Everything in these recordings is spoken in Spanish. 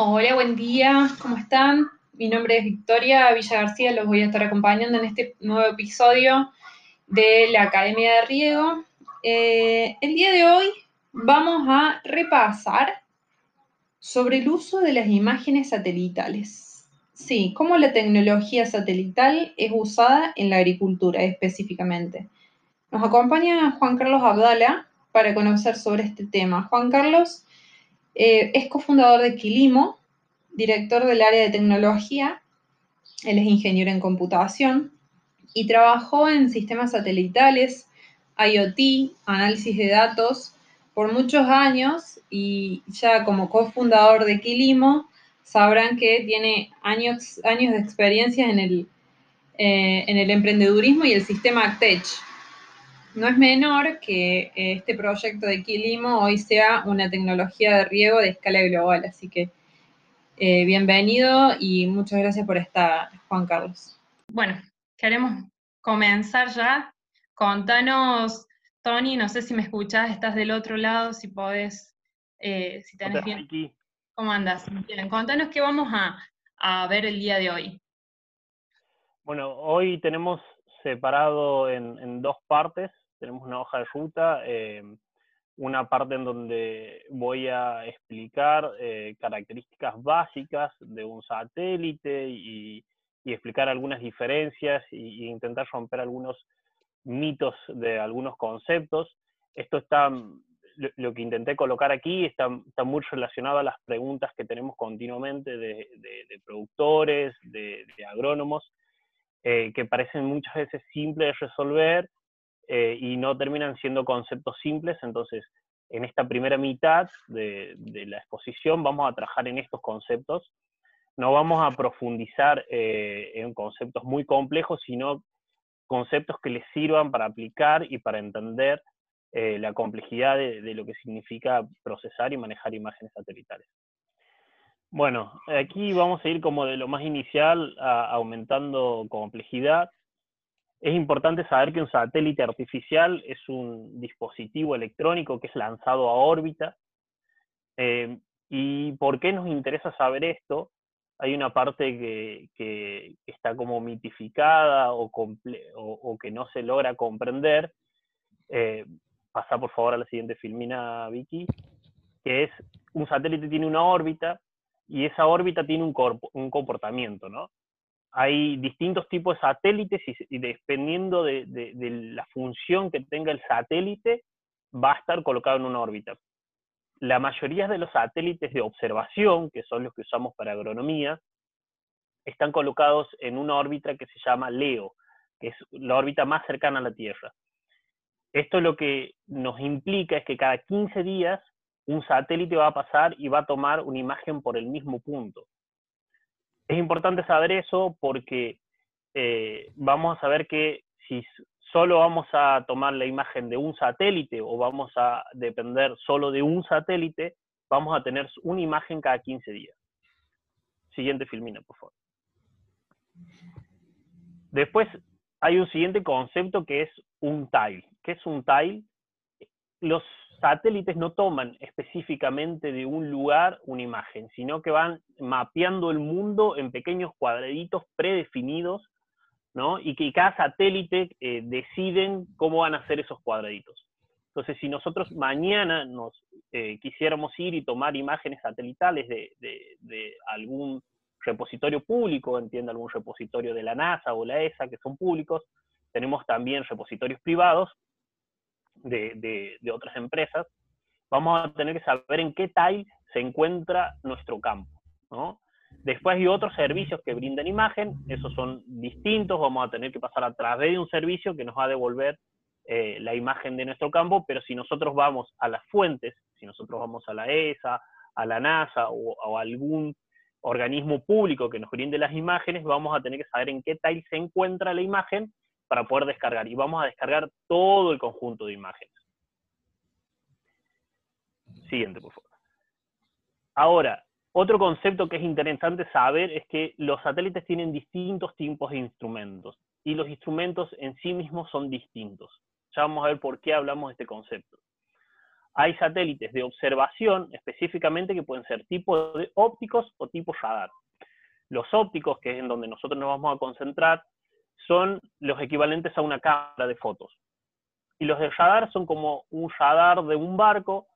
Hola, buen día, ¿cómo están? Mi nombre es Victoria Villa García, los voy a estar acompañando en este nuevo episodio de la Academia de Riego. Eh, el día de hoy vamos a repasar sobre el uso de las imágenes satelitales. Sí, cómo la tecnología satelital es usada en la agricultura específicamente. Nos acompaña Juan Carlos Abdala para conocer sobre este tema. Juan Carlos eh, es cofundador de Quilimo, director del área de tecnología, él es ingeniero en computación y trabajó en sistemas satelitales, IoT, análisis de datos por muchos años y ya como cofundador de Quilimo sabrán que tiene años, años de experiencia en el, eh, en el emprendedurismo y el sistema ACTECH, no es menor que eh, este proyecto de Quilimo hoy sea una tecnología de riego de escala global. Así que eh, bienvenido y muchas gracias por estar, Juan Carlos. Bueno, queremos comenzar ya. Contanos, Tony, no sé si me escuchás, estás del otro lado, si podés, eh, si tenés bien. ¿Cómo andas? Bien, contanos qué vamos a, ver el día de hoy. Bueno, hoy tenemos separado en dos partes tenemos una hoja de ruta, eh, una parte en donde voy a explicar eh, características básicas de un satélite y, explicar algunas diferencias e intentar romper algunos mitos de algunos conceptos. Esto está, lo, que intenté colocar aquí está, está, muy relacionado a las preguntas que tenemos continuamente de, productores, de, agrónomos, eh, que parecen muchas veces simples de resolver eh, y no terminan siendo conceptos simples, entonces en esta primera mitad de, la exposición vamos a trabajar en estos conceptos. No vamos a profundizar eh, en conceptos muy complejos, sino conceptos que les sirvan para aplicar y para entender eh, la complejidad de, lo que significa procesar y manejar imágenes satelitales. Bueno, aquí vamos a ir como de lo más inicial aumentando complejidad. Es importante saber que un satélite artificial es un dispositivo electrónico que es lanzado a órbita. Eh, ¿Y por qué nos interesa saber esto? Hay una parte que, está como mitificada o, o, que no se logra comprender. Eh, pasa por favor a la siguiente filmina, Vicky, que es un satélite tiene una órbita y esa órbita tiene un, un comportamiento, ¿no? Hay distintos tipos de satélites y, dependiendo de, la función que tenga el satélite, va a estar colocado en una órbita. La mayoría de los satélites de observación, que son los que usamos para agronomía, están colocados en una órbita que se llama LEO, que es la órbita más cercana a la Tierra. Esto lo que nos implica es que cada 15 días un satélite va a pasar y va a tomar una imagen por el mismo punto. Es importante saber eso porque eh, vamos a saber que si solo vamos a tomar la imagen de un satélite o vamos a depender solo de un satélite, vamos a tener una imagen cada 15 días. Siguiente filmina, por favor. Después hay un siguiente concepto que es un tile. ¿Qué es un tile? Los satélites no toman específicamente de un lugar una imagen, sino que van mapeando el mundo en pequeños cuadraditos predefinidos, ¿no? Y que cada satélite eh, deciden cómo van a ser esos cuadraditos. Entonces, si nosotros mañana nos eh, quisiéramos ir y tomar imágenes satelitales de, de, algún repositorio público, entienda algún repositorio de la NASA o la ESA, que son públicos, tenemos también repositorios privados, de, otras empresas, vamos a tener que saber en qué tile se encuentra nuestro campo. Después hay otros servicios que brindan imagen, esos son distintos, vamos a tener que pasar a través de un servicio que nos va a devolver eh, la imagen de nuestro campo, pero si nosotros vamos a las fuentes, si nosotros vamos a la ESA, a la NASA o, o, algún organismo público que nos brinde las imágenes, vamos a tener que saber en qué tile se encuentra la imagen para poder descargar. Y vamos a descargar todo el conjunto de imágenes. Siguiente, por favor. Ahora, otro concepto que es interesante saber es que los satélites tienen distintos tipos de instrumentos y los instrumentos en sí mismos son distintos. Ya vamos a ver por qué hablamos de este concepto. hay satélites de observación específicamente que pueden ser tipo de ópticos o tipo radar. Los ópticos, que es en donde nosotros nos vamos a concentrar, son los equivalentes a una cámara de fotos. Y los de radar son como un radar de un barco.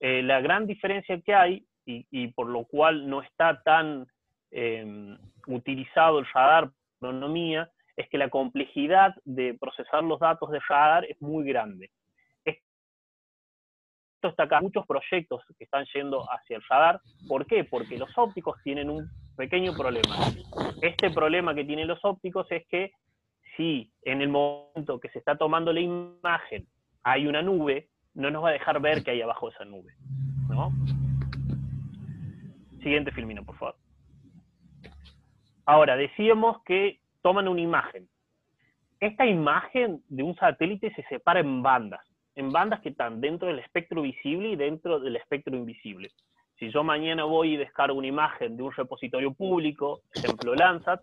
Eh, la gran diferencia que hay, y, por lo cual no está tan em, utilizado el radar por astronomía, es que la complejidad de procesar los datos de radar es muy grande. Esto está acá, muchos proyectos que están yendo hacia el radar. ¿Por qué? Porque los ópticos tienen un pequeño problema. Este problema que tienen los ópticos es que si en el momento que se está tomando la imagen hay una nube, no nos va a dejar ver qué hay abajo esa nube. ¿no? Siguiente filmino, por favor. Ahora, decíamos que toman una imagen. Esta imagen de un satélite se separa en bandas, en bandas que están dentro del espectro visible y dentro del espectro invisible. Si yo mañana voy y descargo una imagen de un repositorio público, ejemplo Landsat,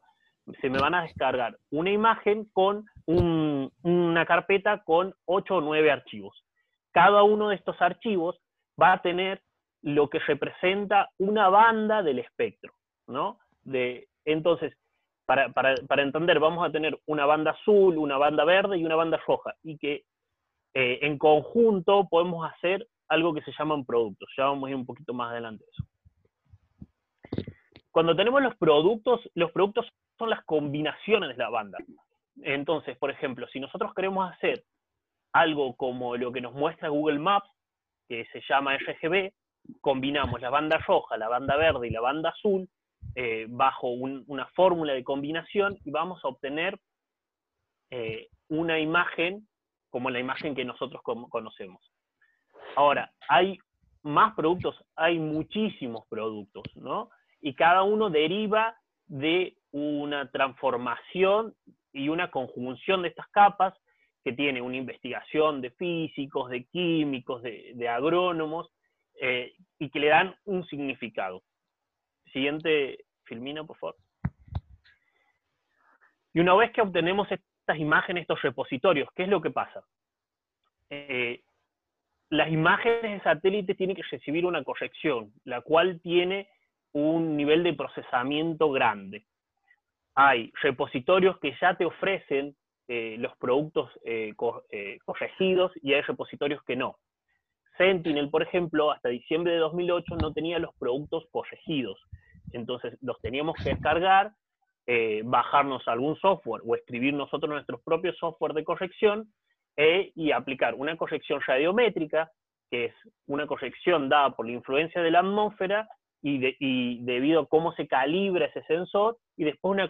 se me van a descargar una imagen con una carpeta con 8 o 9 archivos. Cada uno de estos archivos va a tener lo que representa una banda del espectro, ¿no? De, entonces, para, entender, vamos a tener una banda azul, una banda verde y una banda roja, y que eh, en conjunto podemos hacer algo que se llaman productos. Ya vamos a ir un poquito más adelante de eso. Cuando tenemos los productos, los productos son las combinaciones de la banda. Entonces, por ejemplo, si nosotros queremos hacer algo como lo que nos muestra Google Maps, que se llama RGB, combinamos la banda roja, la banda verde y la banda azul eh, bajo una fórmula de combinación y vamos a obtener eh, una imagen como la imagen que nosotros conocemos. Ahora, hay más productos, hay muchísimos productos, ¿no? Y cada uno deriva de una transformación y una conjunción de estas capas que tiene una investigación de físicos, de químicos, de, agrónomos, eh, y que le dan un significado. Siguiente filmina, por favor. Y una vez que obtenemos estas imágenes, estos repositorios, ¿qué es lo que pasa? Eh, las imágenes de satélite tienen que recibir una corrección, la cual tiene un nivel de procesamiento grande hay repositorios que ya te ofrecen eh, los productos eh, eh, corregidos y hay repositorios que no. Sentinel, por ejemplo, hasta diciembre de 2008 no tenía los productos corregidos. Entonces los teníamos que descargar, bajarnos algún software o escribir nosotros nuestros propios software de corrección y aplicar una corrección radiométrica, que es una corrección dada por la influencia de la atmósfera y, debido a cómo se calibra ese sensor, y después una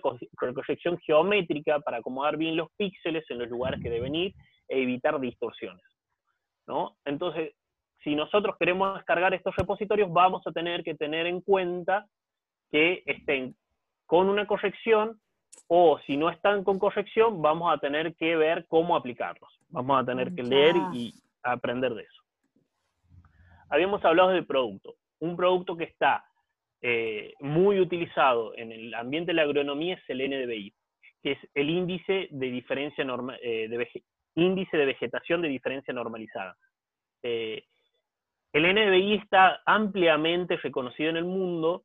corrección geométrica para acomodar bien los píxeles en los lugares que deben ir e evitar distorsiones. ¿no? Entonces, si nosotros queremos descargar estos repositorios, vamos a tener que tener en cuenta que estén con una corrección o si no están con corrección, vamos a tener que ver cómo aplicarlos. Vamos a tener que leer y aprender de eso. Habíamos hablado del producto un producto que está eh, muy utilizado en el ambiente de la agronomía es el NDVI, que es el índice de diferencia eh, de índice de vegetación de diferencia normalizada. Eh, el NDVI está ampliamente reconocido en el mundo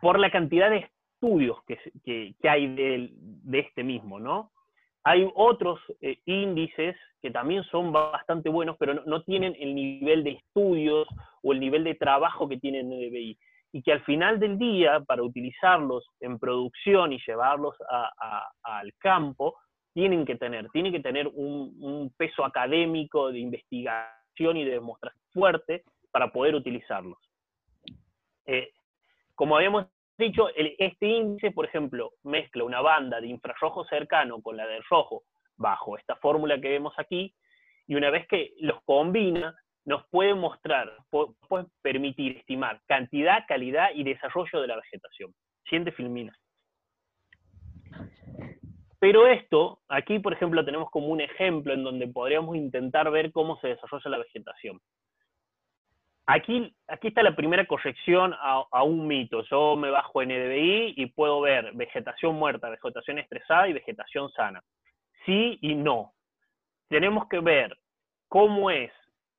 por la cantidad de estudios que, hay de, este mismo, ¿no? Hay otros eh, índices que también son bastante buenos, pero no, tienen el nivel de estudios o el nivel de trabajo que tiene NDBI. Y que al final del día, para utilizarlos en producción y llevarlos al campo, tienen que tener, que tener un, peso académico de investigación y de demostración fuerte para poder utilizarlos. Eh, como habíamos dicho, este índice, por ejemplo, mezcla una banda de infrarrojo cercano con la del rojo bajo esta fórmula que vemos aquí, y una vez que los combina, nos puede mostrar, puede permitir estimar cantidad, calidad y desarrollo de la vegetación. Siguiente filmina. Pero esto, aquí por ejemplo tenemos como un ejemplo en donde podríamos intentar ver cómo se desarrolla la vegetación. Aquí, aquí está la primera corrección a, un mito. Yo me bajo NDVI y puedo ver vegetación muerta, vegetación estresada y vegetación sana. Sí y no. Tenemos que ver cómo es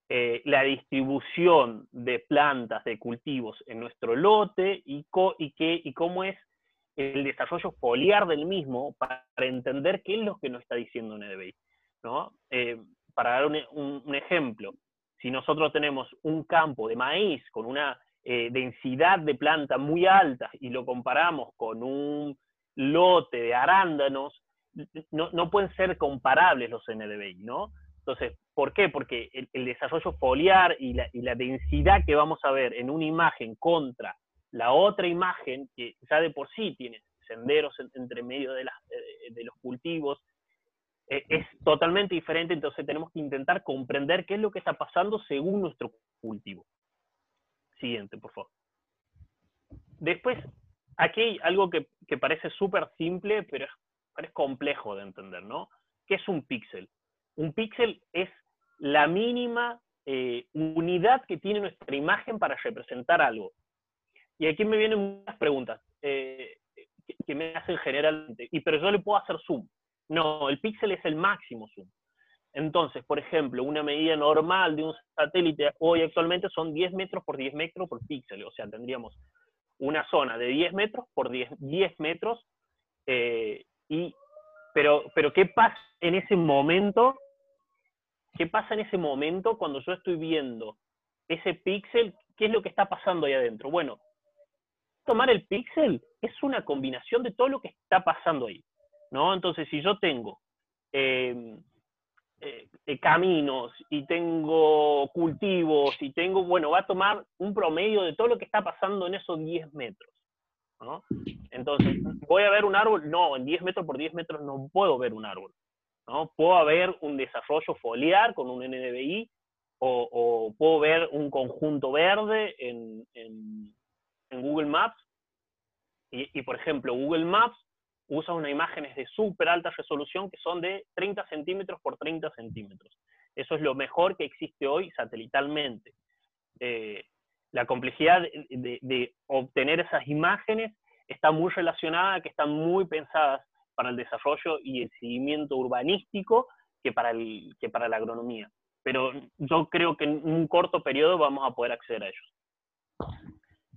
eh, la distribución de plantas, de cultivos en nuestro lote y, y, qué, y cómo es el desarrollo foliar del mismo para entender qué es lo que nos está diciendo NDBI. ¿no? Eh, para dar un, ejemplo, si nosotros tenemos un campo de maíz con una eh, densidad de planta muy alta y lo comparamos con un lote de arándanos, no, pueden ser comparables los NDBI, ¿no? Entonces, ¿por qué? Porque el, desarrollo foliar y la, y la, densidad que vamos a ver en una imagen contra la otra imagen, que ya de por sí tiene senderos entre medio de, eh, de los cultivos, eh, es totalmente diferente, entonces tenemos que intentar comprender qué es lo que está pasando según nuestro cultivo. Siguiente, por favor. Después, aquí hay algo que, parece súper simple, pero es, complejo de entender, ¿no? ¿Qué es un píxel? Un píxel es la mínima eh, unidad que tiene nuestra imagen para representar algo. Y aquí me vienen muchas preguntas eh, que, me hacen generalmente, y pero yo le puedo hacer zoom. No, el píxel es el máximo zoom. Entonces, por ejemplo, una medida normal de un satélite hoy actualmente son 10 metros por 10 metros por píxel. O sea, tendríamos una zona de 10 metros por 10, 10 metros. Eh, y, pero, pero, ¿qué pasa en ese momento? ¿Qué pasa en ese momento cuando yo estoy viendo ese píxel? ¿Qué es lo que está pasando ahí adentro? Bueno, tomar el píxel es una combinación de todo lo que está pasando ahí. ¿no? Entonces, si yo tengo eh, eh, caminos y tengo cultivos y tengo, bueno, va a tomar un promedio de todo lo que está pasando en esos 10 metros. ¿no? Entonces, ¿voy a ver un árbol? No, en 10 metros por 10 metros no puedo ver un árbol. ¿No? Puedo haber un desarrollo foliar con un NDVI o, puedo ver un conjunto verde en, Google Maps. Y, por ejemplo, Google Maps usa unas imágenes de súper alta resolución que son de 30 centímetros por 30 centímetros. Eso es lo mejor que existe hoy satelitalmente. Eh, la complejidad de, obtener esas imágenes está muy relacionada que están muy pensadas para el desarrollo y el seguimiento urbanístico que para, el, que para la agronomía. Pero yo creo que en un corto periodo vamos a poder acceder a ellos.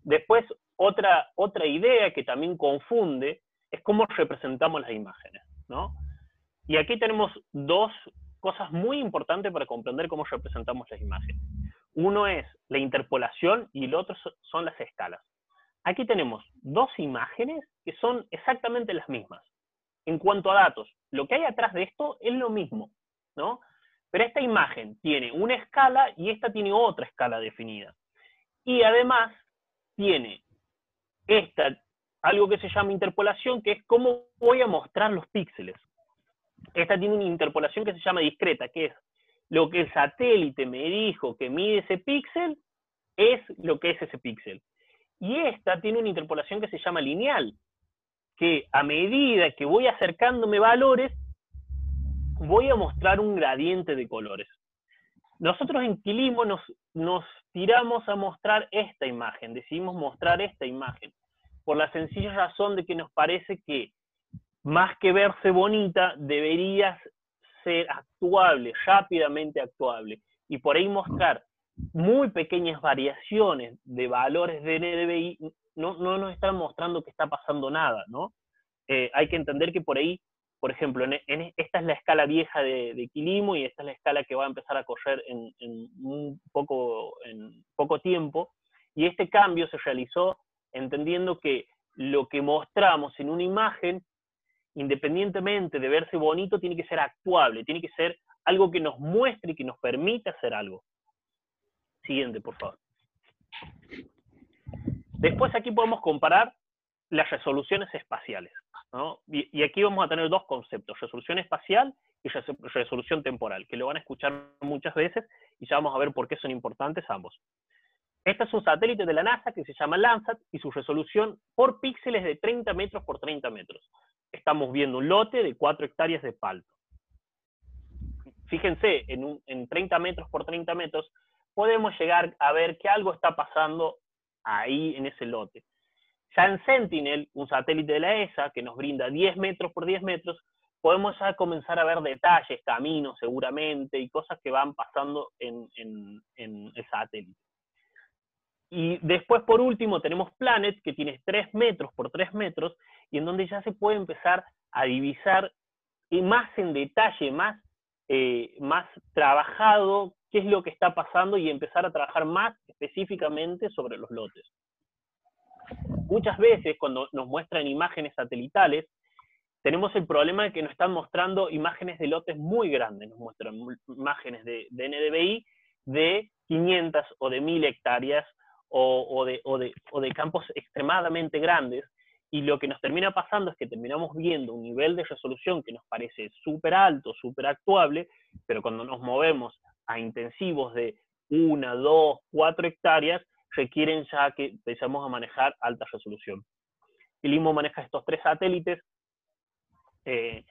Después, otra, otra idea que también confunde es cómo representamos las imágenes, ¿no? Y aquí tenemos dos cosas muy importantes para comprender cómo representamos las imágenes. Uno es la interpolación y el otro son las escalas. Aquí tenemos dos imágenes que son exactamente las mismas. En cuanto a datos, lo que hay atrás de esto es lo mismo, ¿no? Pero esta imagen tiene una escala y esta tiene otra escala definida. Y además tiene esta algo que se llama interpolación, que es cómo voy a mostrar los píxeles. Esta tiene una interpolación que se llama discreta, que es lo que el satélite me dijo que mide ese píxel, es lo que es ese píxel. Y esta tiene una interpolación que se llama lineal, que a medida que voy acercándome valores, voy a mostrar un gradiente de colores. Nosotros en Quilimo nos, nos tiramos a mostrar esta imagen, decidimos mostrar esta imagen por la sencilla razón de que nos parece que más que verse bonita, debería ser actuable, rápidamente actuable, y por ahí mostrar muy pequeñas variaciones de valores de NDVI no, no nos están mostrando que está pasando nada, ¿no? Eh, hay que entender que por ahí, por ejemplo, esta es la escala vieja de, Quilimo y esta es la escala que va a empezar a correr en, poco, en poco tiempo, y este cambio se realizó entendiendo que lo que mostramos en una imagen, independientemente de verse bonito, tiene que ser actuable, tiene que ser algo que nos muestre y que nos permita hacer algo. Siguiente, por favor. Después aquí podemos comparar las resoluciones espaciales. Y, aquí vamos a tener dos conceptos, resolución espacial y resolución temporal, que lo van a escuchar muchas veces y ya vamos a ver por qué son importantes ambos. Este es un satélite de la NASA que se llama Landsat y su resolución por píxeles de 30 metros por 30 metros. Estamos viendo un lote de 4 hectáreas de palto. Fíjense, en, en 30 metros por 30 metros podemos llegar a ver que algo está pasando ahí en ese lote. Ya en Sentinel, un satélite de la ESA que nos brinda 10 metros por 10 metros, podemos ya comenzar a ver detalles, caminos seguramente, y cosas que van pasando en, el satélite. Y después, por último, tenemos Planet, que tiene 3 metros por 3 metros, y en donde ya se puede empezar a divisar más en detalle, más, eh, más trabajado qué es lo que está pasando y empezar a trabajar más específicamente sobre los lotes. Muchas veces cuando nos muestran imágenes satelitales, tenemos el problema de que nos están mostrando imágenes de lotes muy grandes, nos muestran imágenes de, de NDVI de 500 o de 1000 hectáreas o, de, o, de, o, de, campos extremadamente grandes, y lo que nos termina pasando es que terminamos viendo un nivel de resolución que nos parece súper alto, súper actuable, pero cuando nos movemos a intensivos de una, dos, cuatro hectáreas, requieren ya que empezamos a manejar alta resolución. El IMO maneja estos tres satélites eh,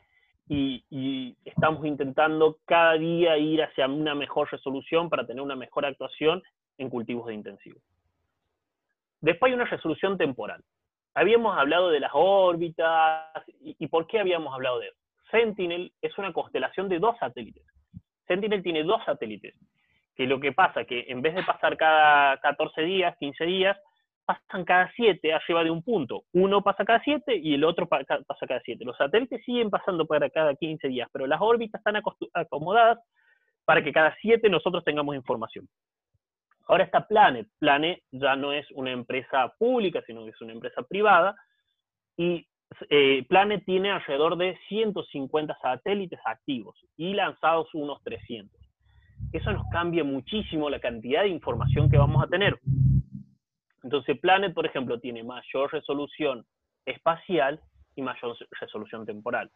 y, y, estamos intentando cada día ir hacia una mejor resolución para tener una mejor actuación en cultivos de intensivos. Después hay una resolución temporal. Habíamos hablado de las órbitas, y, por qué habíamos hablado de eso? Sentinel es una constelación de dos satélites. Sentinel tiene dos satélites, que lo que pasa que en vez de pasar cada 14 días, 15 días, pasan cada 7 arriba de un punto. Uno pasa cada 7 y el otro pasa cada 7. Los satélites siguen pasando para cada 15 días, pero las órbitas están acomodadas para que cada 7 nosotros tengamos información. Ahora está Planet. Planet ya no es una empresa pública, sino que es una empresa privada. Y eh, Planet tiene alrededor de 150 satélites activos y lanzados unos 300. Eso nos cambia muchísimo la cantidad de información que vamos a tener. Entonces, Planet, por ejemplo, tiene mayor resolución espacial y mayor resolución temporal.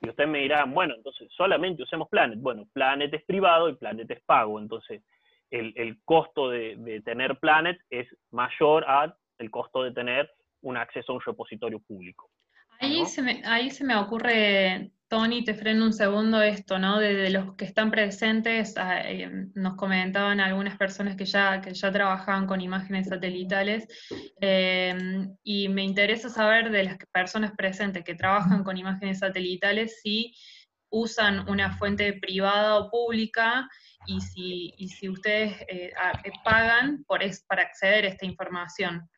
Y ustedes me dirán, bueno, entonces solamente usemos Planet. Bueno, Planet es privado y Planet es pago. Entonces, el, costo de, tener Planet es mayor al costo de tener un acceso a un repositorio público. Ahí, se me, ahí se me ocurre, Tony, te freno un segundo esto, ¿no? De, los que están presentes, ah, eh, nos comentaban algunas personas que ya, que ya trabajaban con imágenes satelitales, eh, y me interesa saber de las personas presentes que trabajan con imágenes satelitales si usan una fuente privada o pública y si, y si ustedes eh, pagan por es, para acceder a esta información.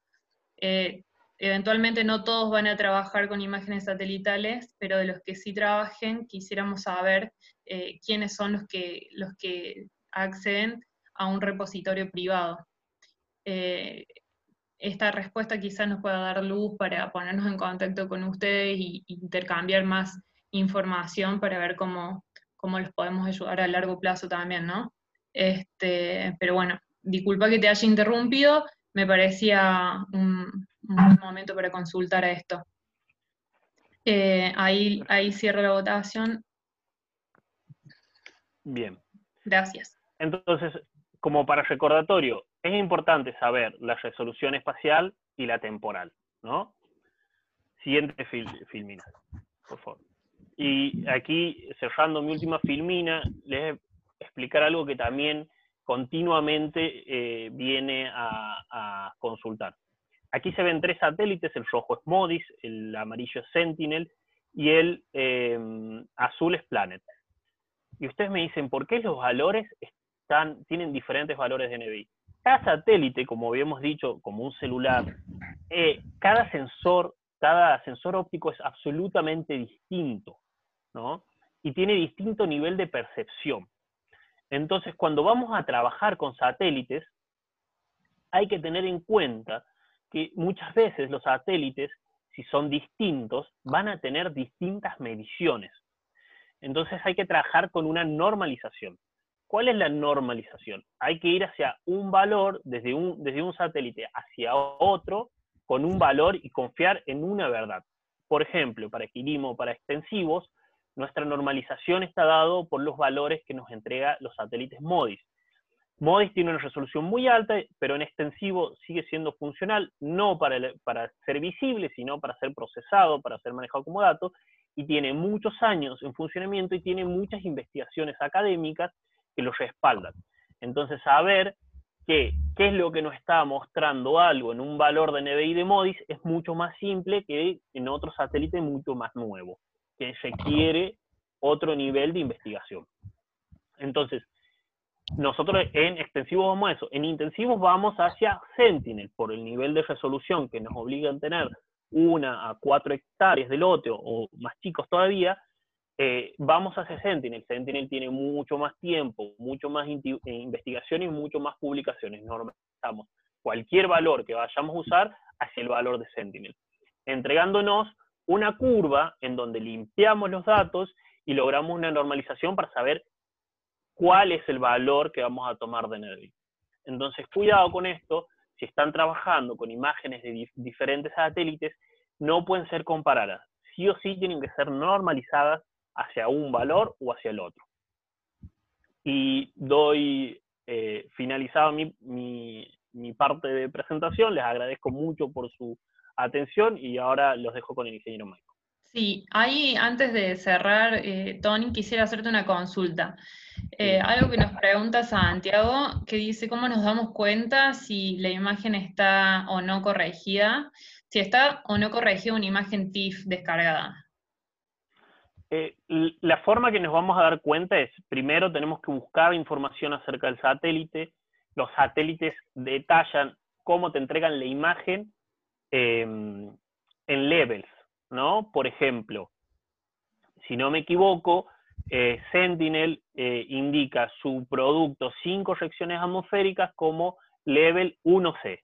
Eh, eventualmente no todos van a trabajar con imágenes satelitales, pero de los que sí trabajen, quisiéramos saber quiénes son los que, los que acceden a un repositorio privado. esta respuesta quizás nos pueda dar luz para ponernos en contacto con ustedes e intercambiar más información para ver cómo, cómo los podemos ayudar a largo plazo también, ¿no? Este, pero bueno, disculpa que te haya interrumpido, me parecía un, momento para consultar a esto. Eh, ahí, ahí cierro la votación. Bien. Gracias. Entonces, como para recordatorio, es importante saber la resolución espacial y la temporal, ¿no? Siguiente filmina, por favor. Y aquí, cerrando mi última filmina, les voy a explicar algo que también continuamente eh, viene a, consultar. Aquí se ven tres satélites, el rojo es MODIS, el amarillo es Sentinel y el em, azul es Planet. Y ustedes me dicen, ¿por qué los valores están, tienen diferentes valores de NBI? Cada satélite, como habíamos dicho, como un celular, eh, cada sensor, cada sensor óptico es absolutamente distinto. Y tiene distinto nivel de percepción. Entonces, cuando vamos a trabajar con satélites, hay que tener en cuenta que muchas veces los satélites, si son distintos, van a tener distintas mediciones. Entonces hay que trabajar con una normalización. ¿Cuál es la normalización? Hay que ir hacia un valor, desde un, desde un satélite hacia otro, con un valor y confiar en una verdad. Por ejemplo, para Quilimo, para extensivos, nuestra normalización está dado por los valores que nos entrega los satélites MODIS. MODIS tiene una resolución muy alta, pero en extensivo sigue siendo funcional, no para, ser visible, sino para ser procesado, para ser manejado como dato, y tiene muchos años en funcionamiento y tiene muchas investigaciones académicas que lo respaldan. Entonces, saber que, qué es lo que nos está mostrando algo en un valor de NBI de MODIS es mucho más simple que en otro satélite mucho más nuevo. Que requiere otro nivel de investigación. Entonces, nosotros en extensivos vamos a eso, en intensivos vamos hacia Sentinel, por el nivel de resolución que nos obliga a tener una a cuatro hectáreas de lote o más chicos todavía, eh, vamos hacia Sentinel. Sentinel tiene mucho más tiempo, mucho más eh, investigación y mucho más publicaciones. Normalizamos cualquier valor que vayamos a usar hacia el valor de Sentinel, entregándonos una curva en donde limpiamos los datos y logramos una normalización para saber cuál es el valor que vamos a tomar de NetBeam. Entonces, cuidado con esto, si están trabajando con imágenes de diferentes satélites, no pueden ser comparadas. Sí o sí tienen que ser normalizadas hacia un valor o hacia el otro. Y doy eh, finalizado mi, mi parte de presentación, les agradezco mucho por su atención y ahora los dejo con el ingeniero Michael. Sí, ahí antes de cerrar, eh, Tony, quisiera hacerte una consulta. Eh, algo que nos pregunta Santiago, que dice cómo nos damos cuenta si la imagen está o no corregida, si está o no corregida una imagen TIFF descargada. Eh, la forma que nos vamos a dar cuenta es, primero tenemos que buscar información acerca del satélite, los satélites detallan cómo te entregan la imagen em, en levels, ¿no? Por ejemplo, si no me equivoco, eh, Sentinel eh, indica su producto sin correcciones atmosféricas como level 1C,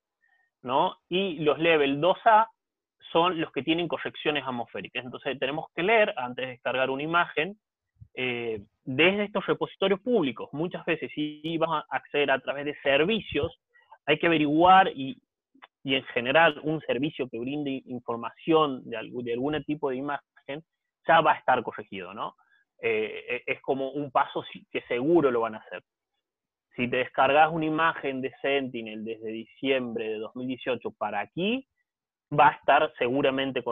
¿no? Y los level 2A son los que tienen correcciones atmosféricas. Entonces tenemos que leer, antes de descargar una imagen, eh, desde estos repositorios públicos. Muchas veces si vamos a acceder a través de servicios, hay que averiguar y, y en general un servicio que brinde información de, algún, de tipo de imagen ya va a estar corregido, ¿no? Eh, e, es como un paso que seguro lo van a hacer. Si te descargas una imagen de Sentinel desde diciembre de 2018 para aquí, va a estar seguramente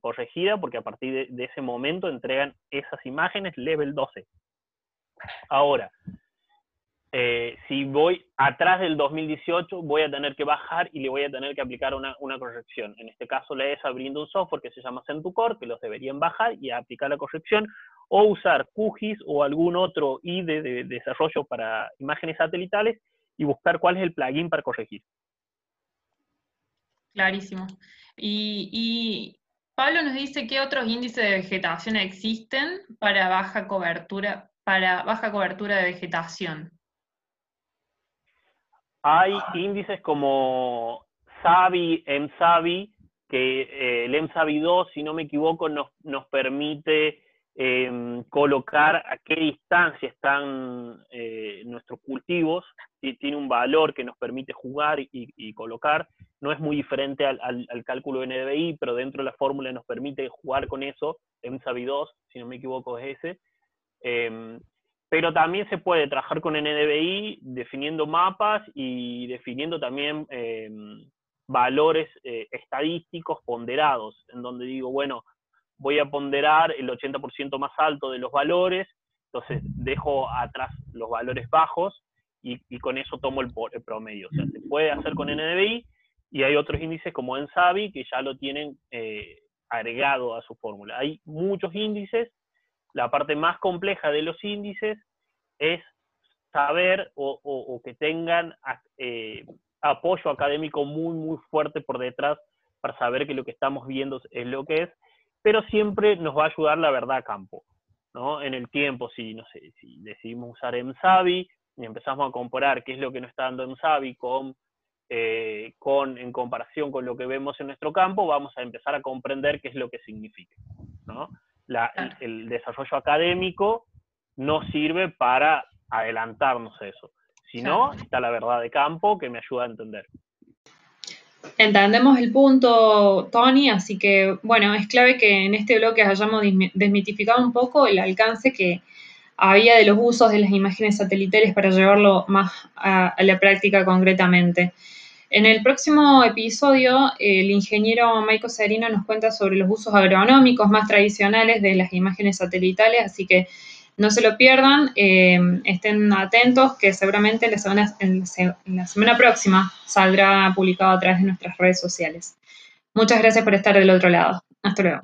corregida porque a partir de, ese momento entregan esas imágenes level 12. Ahora, eh, si voy atrás del 2018, voy a tener que bajar y le voy a tener que aplicar una, corrección. En este caso, le es abriendo un software que se llama CentuCore, que los deberían bajar y aplicar la corrección, o usar QGIS o algún otro IDE de desarrollo para imágenes satelitales y buscar cuál es el plugin para corregir. Clarísimo. Y, Pablo nos dice qué otros índices de vegetación existen para baja cobertura, para baja cobertura de vegetación. Hay índices como SAVI, EMSAVI, que eh, el EMSAVI 2, si no me equivoco, nos, nos permite Em, colocar a qué distancia están eh, nuestros cultivos, tiene un valor que nos permite jugar y, colocar, no es muy diferente al, cálculo de NDVI, pero dentro de la fórmula nos permite jugar con eso, EMSAVI 2, si no me equivoco es ese, em, pero también se puede trabajar con NDVI definiendo mapas y definiendo también em, valores eh, estadísticos ponderados, en donde digo, bueno, voy a ponderar el 80% más alto de los valores, entonces dejo atrás los valores bajos y, con eso tomo el, promedio. O sea, se puede hacer con NDVI y hay otros índices como ENSAVI que ya lo tienen eh, agregado a su fórmula. Hay muchos índices, la parte más compleja de los índices es saber o, que tengan eh, apoyo académico muy, muy fuerte por detrás para saber que lo que estamos viendo es lo que es pero siempre nos va a ayudar la verdad a campo, ¿no? En el tiempo, si, no sé, si decidimos usar EMSAVI y empezamos a comparar qué es lo que nos está dando EMSAVI con, eh, con, en comparación con lo que vemos en nuestro campo, vamos a empezar a comprender qué es lo que significa, ¿no? El, desarrollo académico no sirve para adelantarnos eso, sino está la verdad de campo que me ayuda a entender. Entendemos el punto, Tony, así que bueno, es clave que en este bloque hayamos desmitificado un poco el alcance que había de los usos de las imágenes satelitales para llevarlo más a, la práctica concretamente. En el próximo episodio, el ingeniero Maico Serino nos cuenta sobre los usos agronómicos más tradicionales de las imágenes satelitales, así que no se lo pierdan, eh, estén atentos que seguramente en la semana próxima saldrá publicado a través de nuestras redes sociales. Muchas gracias por estar del otro lado. Hasta luego.